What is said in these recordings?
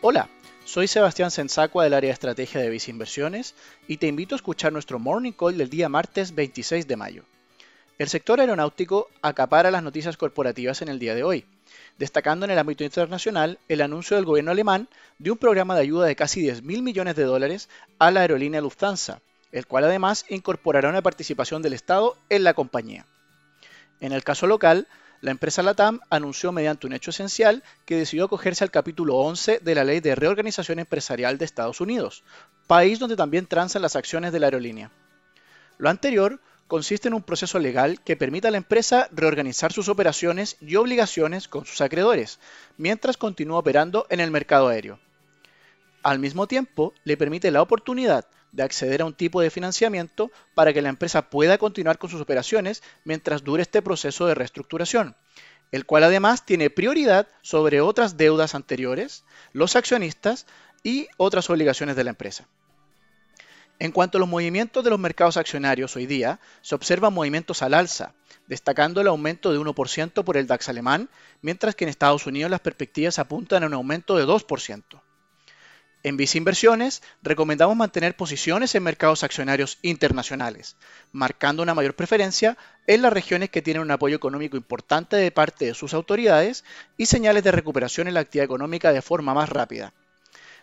Hola, soy Sebastián Sensacua del área de estrategia de Visa Inversiones y te invito a escuchar nuestro Morning Call del día martes 26 de mayo. El sector aeronáutico acapara las noticias corporativas en el día de hoy, destacando en el ámbito internacional el anuncio del gobierno alemán de un programa de ayuda de casi 10 mil millones de dólares a la aerolínea Lufthansa, el cual además incorporará una participación del Estado en la compañía. En el caso local, la empresa LATAM anunció mediante un hecho esencial que decidió acogerse al capítulo 11 de la Ley de Reorganización Empresarial de Estados Unidos, país donde también transan las acciones de la aerolínea. Lo anterior consiste en un proceso legal que permita a la empresa reorganizar sus operaciones y obligaciones con sus acreedores, mientras continúa operando en el mercado aéreo. Al mismo tiempo, le permite la oportunidad de acceder a un tipo de financiamiento para que la empresa pueda continuar con sus operaciones mientras dure este proceso de reestructuración, el cual además tiene prioridad sobre otras deudas anteriores, los accionistas y otras obligaciones de la empresa. En cuanto a los movimientos de los mercados accionarios hoy día, se observan movimientos al alza, destacando el aumento de 1% por el DAX alemán, mientras que en Estados Unidos las perspectivas apuntan a un aumento de 2%. En Visa Inversiones recomendamos mantener posiciones en mercados accionarios internacionales, marcando una mayor preferencia en las regiones que tienen un apoyo económico importante de parte de sus autoridades y señales de recuperación en la actividad económica de forma más rápida.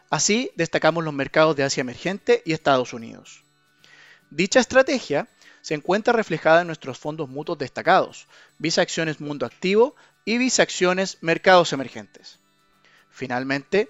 Así, destacamos los mercados de Asia emergente y Estados Unidos. Dicha estrategia se encuentra reflejada en nuestros fondos mutuos destacados, Visa Acciones Mundo Activo y Visa Acciones Mercados Emergentes. Finalmente,